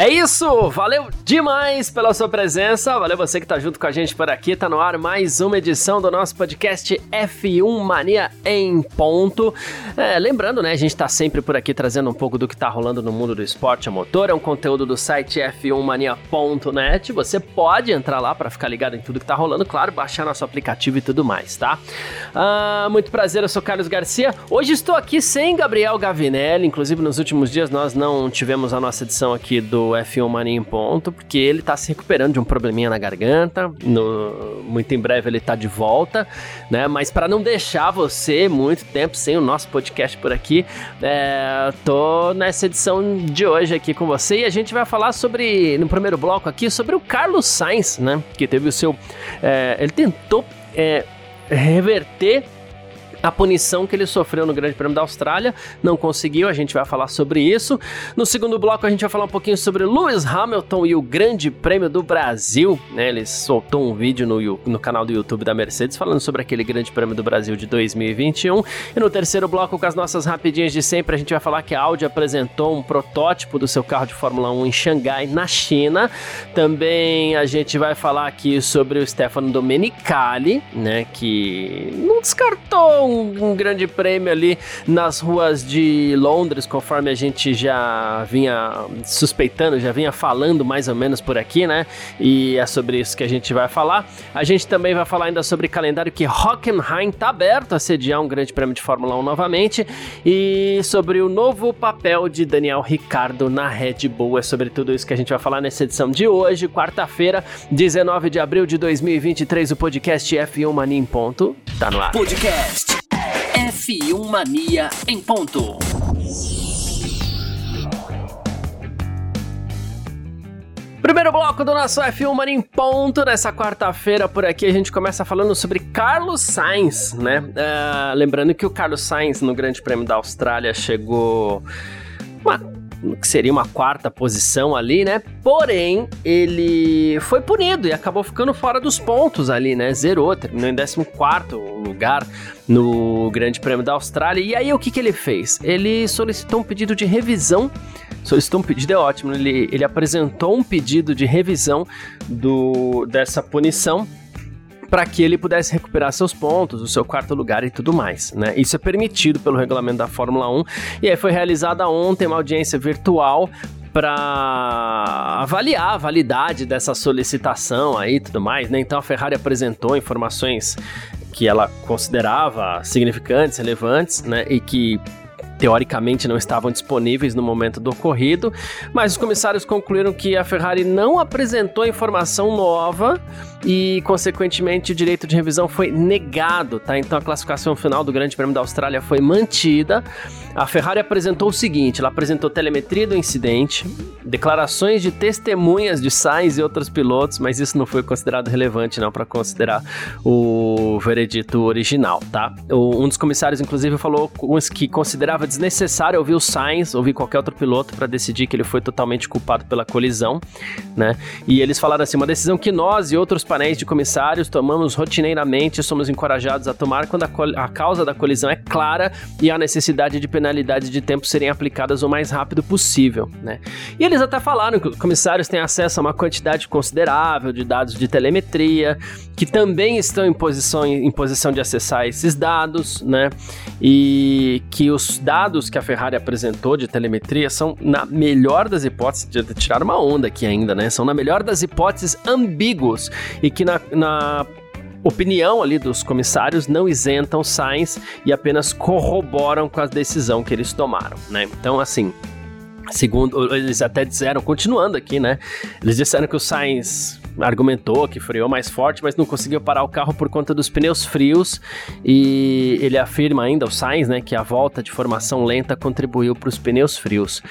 É isso, valeu demais pela sua presença, valeu você que tá junto com a gente por aqui, tá no ar mais uma edição do nosso podcast F1 Mania em ponto. É, lembrando, né, a gente tá sempre por aqui trazendo um pouco do que tá rolando no mundo do esporte a motor, é um conteúdo do site f1mania.net, você pode entrar lá para ficar ligado em tudo que tá rolando, claro, baixar nosso aplicativo e tudo mais, tá? Ah, muito prazer, eu sou Carlos Garcia, hoje estou aqui sem Gabriel Gavinelli, inclusive nos últimos dias nós não tivemos a nossa edição aqui do F1 Mania em ponto, porque ele tá se recuperando de um probleminha na garganta. No, muito em breve ele tá de volta, né? Mas para não deixar você muito tempo sem o nosso podcast por aqui, é, tô nessa edição de hoje aqui com você e a gente vai falar sobre, no primeiro bloco aqui, sobre o Carlos Sainz, né? Que teve o seu. É, ele tentou é, reverter a punição que ele sofreu no Grande Prêmio da Austrália. Não conseguiu, a gente vai falar sobre isso. No segundo bloco, a gente vai falar um pouquinho sobre Lewis Hamilton e o Grande Prêmio do Brasil. Né? Ele soltou um vídeo no, no canal do YouTube da Mercedes falando sobre aquele Grande Prêmio do Brasil de 2021. E no terceiro bloco, com as nossas rapidinhas de sempre, a gente vai falar que a Audi apresentou um protótipo do seu carro de Fórmula 1 em Xangai, na China. Também a gente vai falar aqui sobre o Stefano Domenicali, né? Que não descartou um, um, grande prêmio ali nas ruas de Londres, conforme a gente já vinha suspeitando, já vinha falando mais ou menos por aqui, né? E é sobre isso que a gente vai falar. A gente também vai falar ainda sobre calendário que Hockenheim tá aberto a sediar um grande prêmio de Fórmula 1 novamente e sobre o novo papel de Daniel Ricardo na Red Bull. É sobre tudo isso que a gente vai falar nessa edição de hoje, quarta-feira, 19 de abril de 2023, o podcast F1 Mania em ponto. Tá no ar. Podcast F1 Mania em ponto. Primeiro bloco do nosso F1 Mania em ponto. Nessa quarta-feira, por aqui, a gente começa falando sobre Carlos Sainz, né? Uh, lembrando que o Carlos Sainz, no Grande Prêmio da Austrália, chegou que seria uma quarta posição ali, né? Porém, ele foi punido e acabou ficando fora dos pontos ali, né? Zerou, terminou em 14 lugar no Grande Prêmio da Austrália. E aí, o que, que ele fez? Ele solicitou um pedido de revisão. Solicitou um pedido, é ótimo. Ele, ele apresentou um pedido de revisão do, dessa punição para que ele pudesse recuperar seus pontos, o seu quarto lugar e tudo mais, né? Isso é permitido pelo regulamento da Fórmula 1 e aí foi realizada ontem uma audiência virtual para avaliar a validade dessa solicitação aí e tudo mais, né? Então a Ferrari apresentou informações que ela considerava significantes, relevantes, né? E que teoricamente não estavam disponíveis no momento do ocorrido, mas os comissários concluíram que a Ferrari não apresentou informação nova e, consequentemente, o direito de revisão foi negado, tá? Então a classificação final do Grande Prêmio da Austrália foi mantida. A Ferrari apresentou o seguinte: ela apresentou telemetria do incidente, declarações de testemunhas de Sainz e outros pilotos, mas isso não foi considerado relevante não para considerar o veredito original, tá? um dos comissários, inclusive, falou que considerava desnecessário ouvir o Sainz, ouvir qualquer outro piloto para decidir que ele foi totalmente culpado pela colisão, né? E eles falaram assim: uma decisão que nós e outros painéis de comissários tomamos rotineiramente, somos encorajados a tomar quando a, a causa da colisão é clara e a necessidade de penalidade de tempo serem aplicadas o mais rápido possível, né? E eles até falaram que os comissários têm acesso a uma quantidade considerável de dados de telemetria, que também estão em posição, em posição de acessar esses dados, né? E que os dados que a Ferrari apresentou de telemetria são, na melhor das hipóteses, de tirar uma onda aqui ainda, né? São, na melhor das hipóteses, ambíguos e que na, na opinião ali dos comissários não isentam Sainz e apenas corroboram com a decisão que eles tomaram, né? Então, assim, segundo eles até disseram, continuando aqui, né? Eles disseram que o Sainz argumentou que freou mais forte, mas não conseguiu parar o carro por conta dos pneus frios e ele afirma ainda o Sainz, né, que a volta de formação lenta contribuiu para os pneus frios.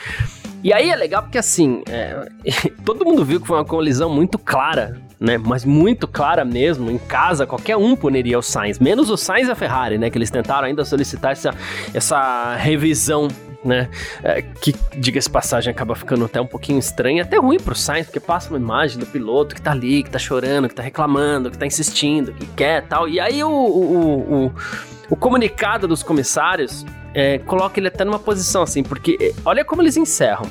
E aí é legal porque assim, é, todo mundo viu que foi uma colisão muito clara né? Mas muito clara mesmo, em casa, qualquer um puniria o Sainz, menos o Sainz e a Ferrari, né? Que eles tentaram ainda solicitar essa, essa revisão né? É, que, diga-se passagem, acaba ficando até um pouquinho estranho, até ruim pro Sainz, porque passa uma imagem do piloto que tá ali, que tá chorando, que tá reclamando, que tá insistindo, que quer tal. E aí o, o, o, o comunicado dos comissários é, coloca ele até numa posição assim, porque é, olha como eles encerram.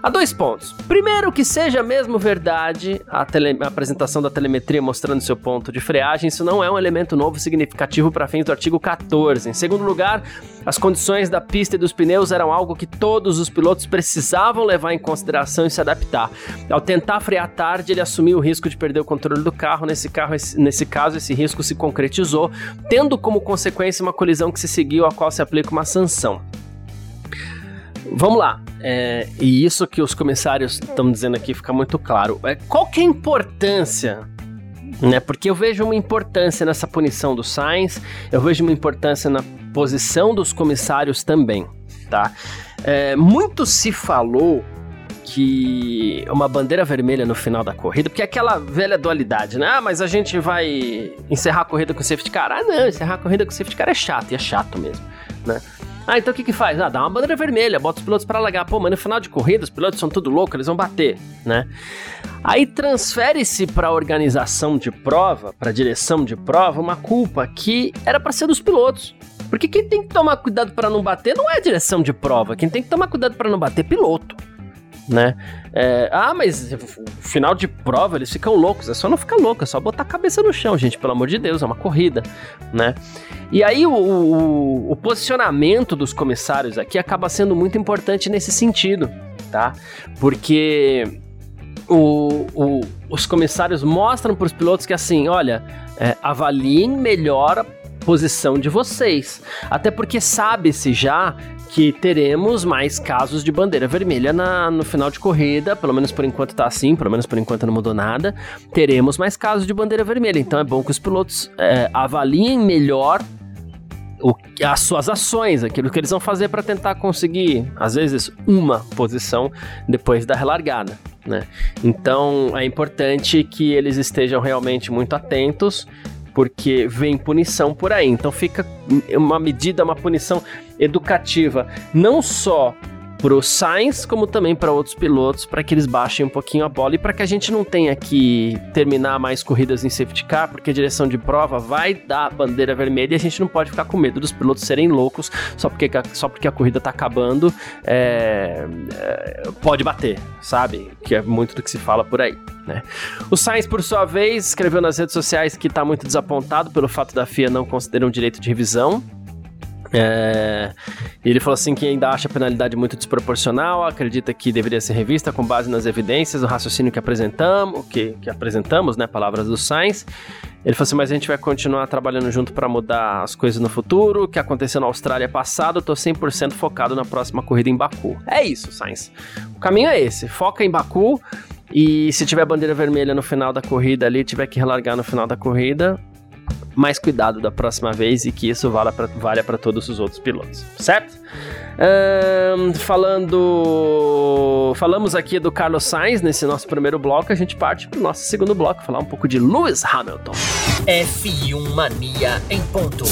Há dois pontos. Primeiro, que seja mesmo verdade a, tele, a, apresentação da telemetria mostrando seu ponto de freagem, isso não é um elemento novo significativo para fins do artigo 14. Em segundo lugar, as condições da pista e dos pneus eram algo que todos os pilotos precisavam levar em consideração e se adaptar. Ao tentar frear tarde, ele assumiu o risco de perder o controle do carro. Nesse, carro, nesse caso, esse risco se concretizou, tendo como consequência uma colisão que se seguiu, a qual se aplica uma sanção. Vamos lá. É, e isso que os comissários estão dizendo aqui fica muito claro. É, qual que é a importância? Né? Porque eu vejo uma importância nessa punição do Sainz, eu vejo uma importância na posição dos comissários também, tá? É, muito se falou que uma bandeira vermelha no final da corrida, porque é aquela velha dualidade, né? Ah, mas a gente vai encerrar a corrida com safety car. Ah, não, encerrar a corrida com safety car é chato, e é chato mesmo, né? Ah, então o que que faz? Ah, dá uma bandeira vermelha, bota os pilotos para largar. Pô, mas no final de corrida os pilotos são tudo loucos, eles vão bater, né? Aí transfere-se para a organização de prova, para a direção de prova, uma culpa que era para ser dos pilotos. Porque quem tem que tomar cuidado para não bater não é a direção de prova, quem tem que tomar cuidado para não bater é piloto né? É, ah, mas final de prova eles ficam loucos. É só não ficar louco, é só botar a cabeça no chão, gente. Pelo amor de Deus, é uma corrida, né? E aí o, o, o posicionamento dos comissários aqui acaba sendo muito importante nesse sentido, tá? Porque o, o, os comissários mostram para os pilotos que assim, olha, é, avaliem melhor a posição de vocês. Até porque sabe-se já que teremos mais casos de bandeira vermelha na, no final de corrida, pelo menos por enquanto tá assim, pelo menos por enquanto não mudou nada. Teremos mais casos de bandeira vermelha, então é bom que os pilotos é, avaliem melhor o, as suas ações, aquilo que eles vão fazer para tentar conseguir, às vezes, uma posição depois da relargada. Né? Então é importante que eles estejam realmente muito atentos porque vem punição por aí. Então fica uma medida, uma punição educativa, não só para o Sainz, como também para outros pilotos, para que eles baixem um pouquinho a bola e para que a gente não tenha que terminar mais corridas em safety car, porque a direção de prova vai dar bandeira vermelha e a gente não pode ficar com medo dos pilotos serem loucos só porque, só porque a corrida está acabando, é, é, pode bater, sabe? Que é muito do que se fala por aí. Né? O Sainz, por sua vez, escreveu nas redes sociais que está muito desapontado pelo fato da FIA não considerar um direito de revisão é, ele falou assim que ainda acha a penalidade muito desproporcional, acredita que deveria ser revista com base nas evidências, o raciocínio que apresentamos, que, que apresentamos, né, palavras do Sainz. Ele falou assim, mas a gente vai continuar trabalhando junto para mudar as coisas no futuro, o que aconteceu na Austrália passado, tô 100% focado na próxima corrida em Baku. É isso, Sainz. O caminho é esse, foca em Baku, e se tiver bandeira vermelha no final da corrida ali, tiver que relargar no final da corrida, mais cuidado da próxima vez e que isso valha para valha todos os outros pilotos, certo? Um, falando. Falamos aqui do Carlos Sainz nesse nosso primeiro bloco, a gente parte para o nosso segundo bloco, falar um pouco de Lewis Hamilton. F1 Mania em ponto.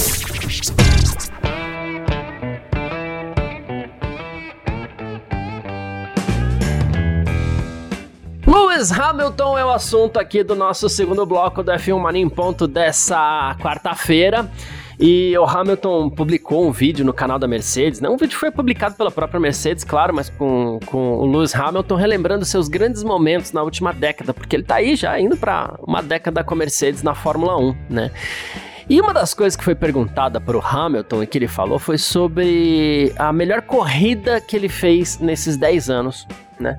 Lewis Hamilton é o assunto aqui do nosso segundo bloco do F1 Mania em ponto dessa quarta-feira. E o Hamilton publicou um vídeo no canal da Mercedes, né? Um vídeo foi publicado pela própria Mercedes, claro, mas com, com o Lewis Hamilton relembrando seus grandes momentos na última década, porque ele tá aí já indo para uma década com a Mercedes na Fórmula 1, né? E uma das coisas que foi perguntada para o Hamilton e que ele falou foi sobre a melhor corrida que ele fez nesses 10 anos, né?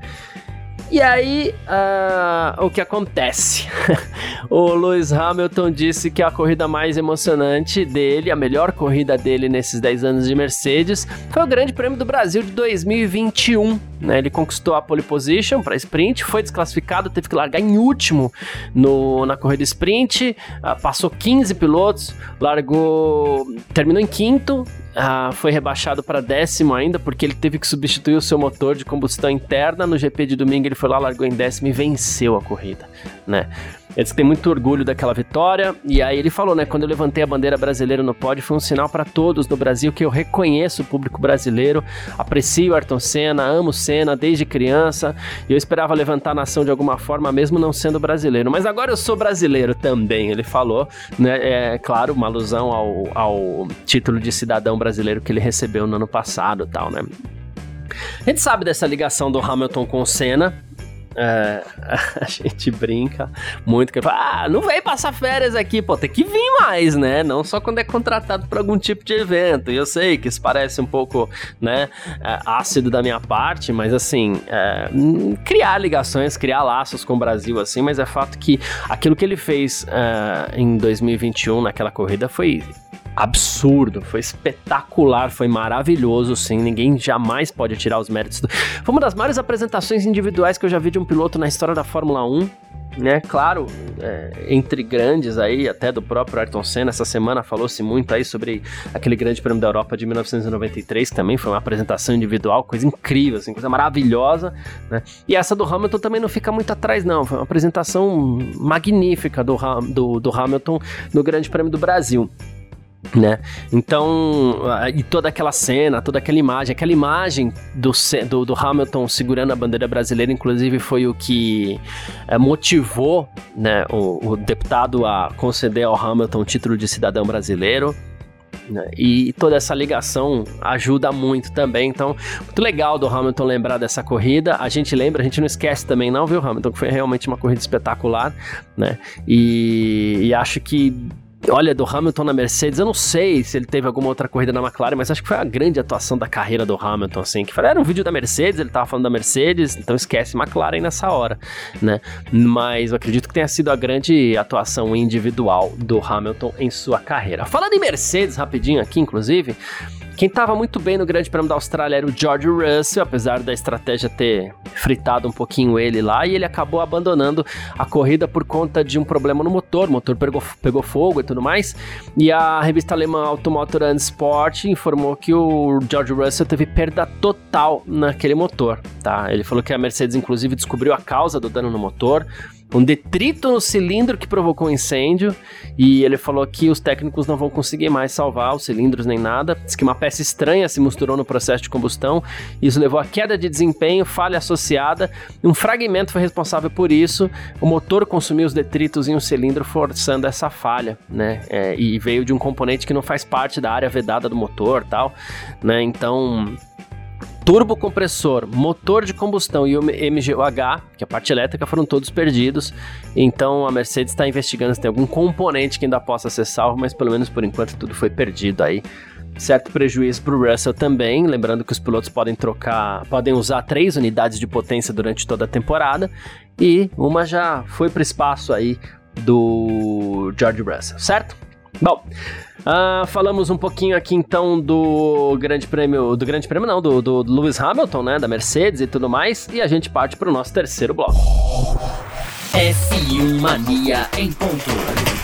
E aí, uh, o que acontece? o Lewis Hamilton disse que a corrida mais emocionante dele, a melhor corrida dele nesses 10 anos de Mercedes, foi o Grande Prêmio do Brasil de 2021. Né? Ele conquistou a pole position para sprint, foi desclassificado, teve que largar em último no, na corrida sprint, uh, passou 15 pilotos, largou, terminou em quinto, ah, foi rebaixado para décimo ainda, porque ele teve que substituir o seu motor de combustão interna. No GP de domingo ele foi lá, largou em décimo e venceu a corrida, né? Eles têm muito orgulho daquela vitória. E aí ele falou, né? Quando eu levantei a bandeira brasileira no pódio, foi um sinal para todos no Brasil que eu reconheço o público brasileiro, aprecio Ayrton Senna, amo Senna desde criança. E eu esperava levantar a nação de alguma forma, mesmo não sendo brasileiro. Mas agora eu sou brasileiro também, ele falou, né? É claro, uma alusão ao, ao título de cidadão brasileiro que ele recebeu no ano passado tal, né? A gente sabe dessa ligação do Hamilton com o Senna, é, a gente brinca muito que ah, não vem passar férias aqui, pô, tem que vir mais, né? Não só quando é contratado para algum tipo de evento. E eu sei que isso parece um pouco, né, é, ácido da minha parte, mas assim, é, criar ligações, criar laços com o Brasil, assim, mas é fato que aquilo que ele fez é, em 2021 naquela corrida foi absurdo, foi espetacular, foi maravilhoso, sim. Ninguém jamais pode tirar os méritos. Do... Foi uma das maiores apresentações individuais que eu já vi de um piloto na história da Fórmula 1 né? Claro, é, entre grandes aí, até do próprio Ayrton Senna, essa semana falou-se muito aí sobre aquele grande prêmio da Europa de 1993, que também foi uma apresentação individual, coisa incrível, assim, coisa maravilhosa, né? E essa do Hamilton também não fica muito atrás, não. Foi uma apresentação magnífica do, do, do Hamilton no Grande Prêmio do Brasil né? Então, e toda aquela cena, toda aquela imagem, aquela imagem do, do, do Hamilton segurando a bandeira brasileira, inclusive, foi o que é, motivou né, o, o, deputado a conceder ao Hamilton o título de cidadão brasileiro. Né? E toda essa ligação ajuda muito também. Então, muito legal do Hamilton lembrar dessa corrida. A gente lembra, a gente não esquece também, não, viu, Hamilton? Que foi realmente uma corrida espetacular, né? E, e acho que Olha, do Hamilton na Mercedes, eu não sei se ele teve alguma outra corrida na McLaren, mas acho que foi a grande atuação da carreira do Hamilton, assim, que era um vídeo da Mercedes, ele tava falando da Mercedes, então esquece McLaren nessa hora, né? Mas eu acredito que tenha sido a grande atuação individual do Hamilton em sua carreira. Falando em Mercedes, rapidinho aqui, inclusive, quem estava muito bem no Grande Prêmio da Austrália era o George Russell, apesar da estratégia ter fritado um pouquinho ele lá, e ele acabou abandonando a corrida por conta de um problema no motor. O motor pegou, pegou fogo e tudo mais. E a revista alemã Automotor and Sport informou que o George Russell teve perda total naquele motor, tá? Ele falou que a Mercedes, inclusive, descobriu a causa do dano no motor um detrito no cilindro que provocou o incêndio e ele falou que os técnicos não vão conseguir mais salvar os cilindros nem nada. Diz que uma peça estranha se misturou no processo de combustão, isso levou a queda de desempenho, falha associada. Um fragmento foi responsável por isso. O motor consumiu os detritos em um cilindro, forçando essa falha, né? É, e veio de um componente que não faz parte da área vedada do motor, tal, né? Então turbocompressor, motor de combustão e o MGUH, que é a parte elétrica, foram todos perdidos. Então a Mercedes está investigando se tem algum componente que ainda possa ser salvo, mas pelo menos por enquanto tudo foi perdido aí. Certo prejuízo para o Russell também, lembrando que os pilotos podem trocar, podem usar três unidades de potência durante toda a temporada e uma já foi para o espaço aí do George Russell, certo? Bom, uh, falamos um pouquinho aqui então do Grande Prêmio, do Grande Prêmio não, do, do, Lewis Hamilton, né, da Mercedes e tudo mais, e a gente parte para o nosso terceiro bloco. F1 Mania em ponto.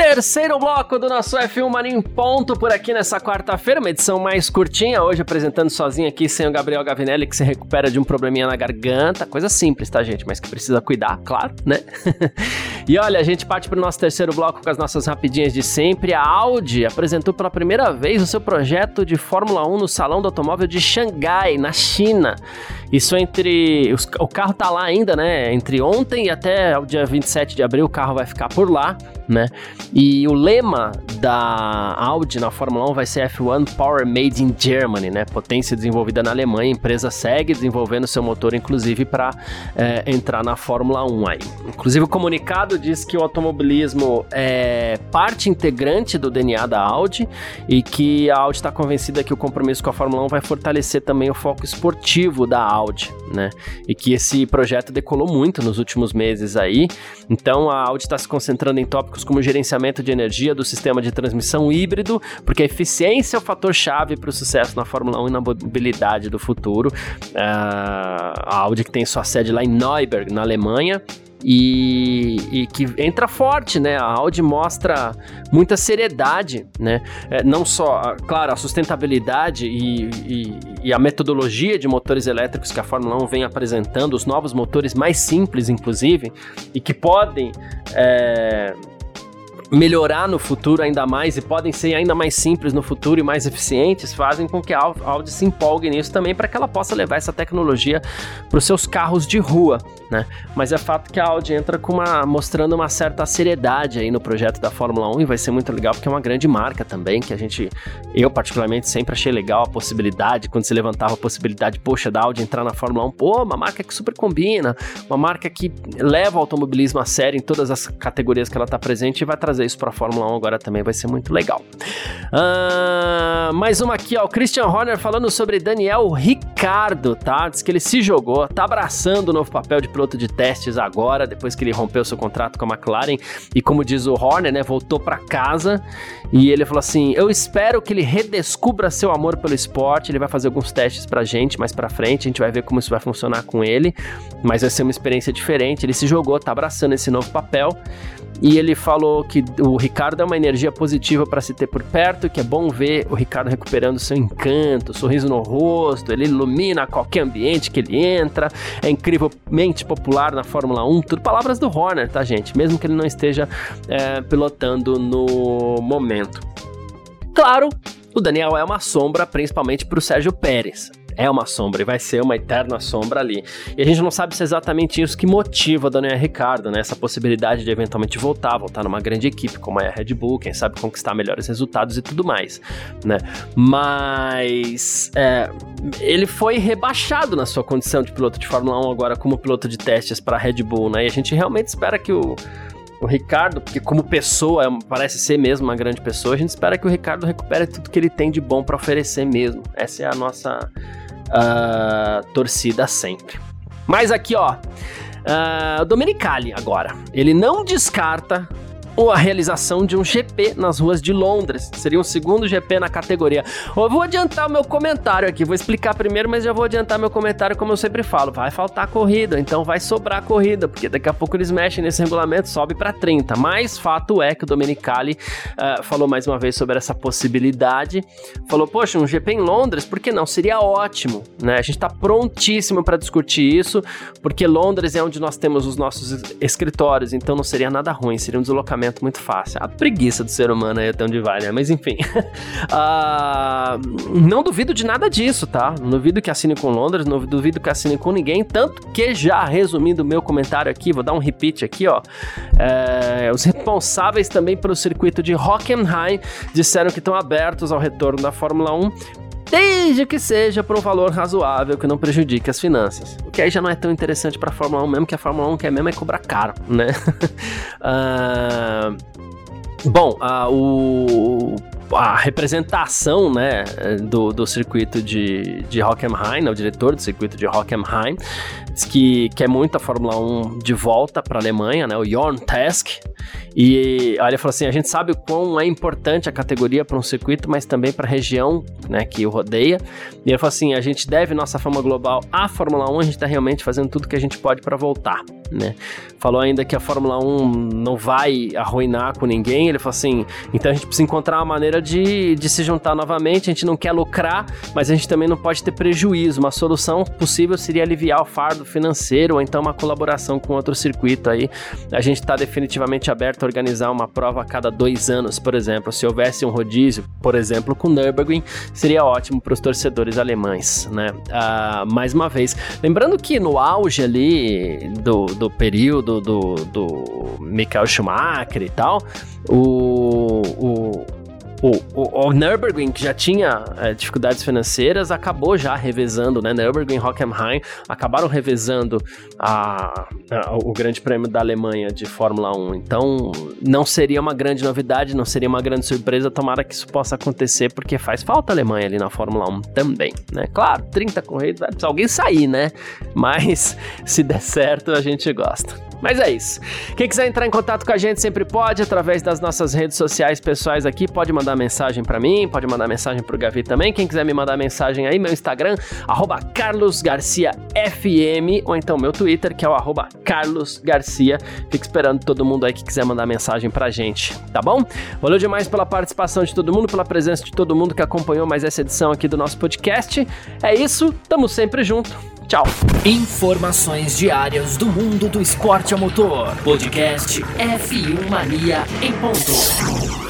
Terceiro bloco do nosso F1 Mania em ponto por aqui nessa quarta-feira, uma edição mais curtinha, hoje apresentando sozinho aqui sem o Gabriel Gavinelli, que se recupera de um probleminha na garganta, coisa simples, tá, gente? Mas que precisa cuidar, claro, né? e olha, a gente parte pro nosso terceiro bloco com as nossas rapidinhas de sempre. A Audi apresentou pela primeira vez o seu projeto de Fórmula 1 no Salão do Automóvel de Xangai, na China. Isso entre. O carro tá lá ainda, né? Entre ontem e até o dia 27 de abril, o carro vai ficar por lá, né? E o lema da Audi na Fórmula 1 vai ser F1 Power Made in Germany, né? Potência desenvolvida na Alemanha. A empresa segue desenvolvendo seu motor, inclusive, para é, entrar na Fórmula 1 aí. Inclusive, o comunicado diz que o automobilismo é parte integrante do DNA da Audi e que a Audi está convencida que o compromisso com a Fórmula 1 vai fortalecer também o foco esportivo da Audi né? E que esse projeto decolou muito nos últimos meses aí. Então a Audi está se concentrando em tópicos como gerenciamento de energia do sistema de transmissão híbrido, porque a eficiência é o fator chave para o sucesso na Fórmula 1 e na mobilidade do futuro. Uh, a Audi que tem sua sede lá em Neuberg, na Alemanha, e, e, que entra forte, né? A Audi mostra muita seriedade, né? É, não só, claro, a sustentabilidade e, e, e, a metodologia de motores elétricos que a Fórmula 1 vem apresentando, os novos motores mais simples, inclusive, e que podem é, melhorar no futuro ainda mais e podem ser ainda mais simples no futuro e mais eficientes, fazem com que a Audi se empolgue nisso também para que ela possa levar essa tecnologia para os seus carros de rua, né? Mas é fato que a Audi entra com uma mostrando uma certa seriedade aí no projeto da Fórmula 1 e vai ser muito legal porque é uma grande marca também que a gente eu particularmente sempre achei legal a possibilidade quando se levantava a possibilidade, poxa, da Audi entrar na Fórmula 1, pô, uma marca que super combina, uma marca que leva o automobilismo a sério em todas as categorias que ela está presente e vai trazer trazer isso para a Fórmula 1 agora também vai ser muito legal. Uh, mais uma aqui, ó, o Christian Horner falando sobre Daniel Ricardo, tá? Diz que ele se jogou, tá abraçando o novo papel de piloto de testes agora, depois que ele rompeu seu contrato com a McLaren e como diz o Horner, né, voltou para casa e ele falou assim: "Eu espero que ele redescubra seu amor pelo esporte, ele vai fazer alguns testes pra gente mais para frente, a gente vai ver como isso vai funcionar com ele, mas vai ser uma experiência diferente. Ele se jogou, tá abraçando esse novo papel e ele falou que o Ricardo é uma energia positiva para se ter por perto, que é bom ver o Ricardo recuperando seu encanto, sorriso no rosto, ele ilumina qualquer ambiente que ele entra, é incrivelmente popular na Fórmula 1, tudo palavras do Horner, tá, gente? Mesmo que ele não esteja é, pilotando no momento. Claro, o Daniel é uma sombra, principalmente para o Sérgio Pérez é uma sombra e vai ser uma eterna sombra ali. E a gente não sabe se é exatamente isso que motiva o Daniel Ricardo, né? Essa possibilidade de eventualmente voltar, voltar numa grande equipe como é a Red Bull, quem sabe conquistar melhores resultados e tudo mais, né? Mas é, ele foi rebaixado na sua condição de piloto de Fórmula 1 agora como piloto de testes para a Red Bull, né? E a gente realmente espera que o o Ricardo, porque como pessoa, é parece ser mesmo uma grande pessoa, a gente espera que o Ricardo recupere tudo que ele tem de bom para oferecer mesmo. Essa é a nossa uh, torcida sempre. Mas aqui, ó, uh, Domenicali agora. Ele não descarta ou a realização de um GP nas ruas de Londres. Seria um segundo GP na categoria. Eu vou adiantar o meu comentário aqui, vou explicar primeiro, mas já vou adiantar meu comentário como eu sempre falo. Vai faltar corrida, então vai sobrar corrida, porque daqui a pouco eles mexem nesse regulamento, sobe para 30. Mas fato é que o Domenicali uh, falou mais uma vez sobre essa possibilidade. Falou, poxa, um GP em Londres, por que não? Seria ótimo, né? A gente tá prontíssimo para discutir isso, porque Londres é onde nós temos os nossos escritórios, então não seria nada ruim, seria um deslocamento muito fácil. A preguiça do ser humano aí até onde vai, né? Mas enfim. uh, não duvido de nada disso, tá? Não duvido que assine com Londres, não duvido que assine com ninguém. Tanto que já resumindo o meu comentário aqui, vou dar um repeat aqui, ó. É, os responsáveis também pelo circuito de Hockenheim disseram que estão abertos ao retorno da Fórmula 1 desde que seja por um valor razoável que não prejudique as finanças. O que aí já não é tão interessante para a Fórmula 1 mesmo, que a Fórmula 1 quer mesmo é cobrar caro, né? uh, bom, uh, o a representação né, do, do circuito de, de Hockenheim, né, o diretor do circuito de Hockenheim, que quer muito a Fórmula 1 de volta para a Alemanha, né, o Jorn Tesk. E aí ele falou assim: a gente sabe o quão é importante a categoria para um circuito, mas também para a região né, que o rodeia. E ele falou assim: a gente deve nossa fama global à Fórmula 1, a gente está realmente fazendo tudo que a gente pode para voltar. Né? Falou ainda que a Fórmula 1 não vai arruinar com ninguém. Ele falou assim: então a gente precisa encontrar uma maneira de, de se juntar novamente. A gente não quer lucrar, mas a gente também não pode ter prejuízo. Uma solução possível seria aliviar o fardo financeiro ou então uma colaboração com outro circuito aí. A gente está definitivamente aberto a organizar uma prova a cada dois anos, por exemplo. Se houvesse um rodízio, por exemplo, com Nürburgring, seria ótimo para os torcedores alemães, né? Uh, mais uma vez, lembrando que no auge ali do, do período do, do Michael Schumacher e tal, o, o o, o, o Nürburgring, que já tinha é, dificuldades financeiras, acabou já revezando, né? Nürburgring e Hockenheim acabaram revezando a, a, o Grande Prêmio da Alemanha de Fórmula 1. Então, não seria uma grande novidade, não seria uma grande surpresa. Tomara que isso possa acontecer, porque faz falta a Alemanha ali na Fórmula 1 também, né? Claro, 30 corridas, vai precisar alguém sair, né? Mas se der certo, a gente gosta. Mas é isso. Quem quiser entrar em contato com a gente sempre pode, através das nossas redes sociais pessoais aqui, pode mandar mandar mensagem para mim, pode mandar mensagem pro Gavi também. Quem quiser me mandar mensagem aí, meu Instagram, carlosgarciafm, ou então meu Twitter, que é o carlosgarcia. Fico esperando todo mundo aí que quiser mandar mensagem pra gente, tá bom? Valeu demais pela participação de todo mundo, pela presença de todo mundo que acompanhou mais essa edição aqui do nosso podcast. É isso, tamo sempre junto. Tchau. Informações diárias do mundo do esporte a motor. Podcast F1 Mania em ponto.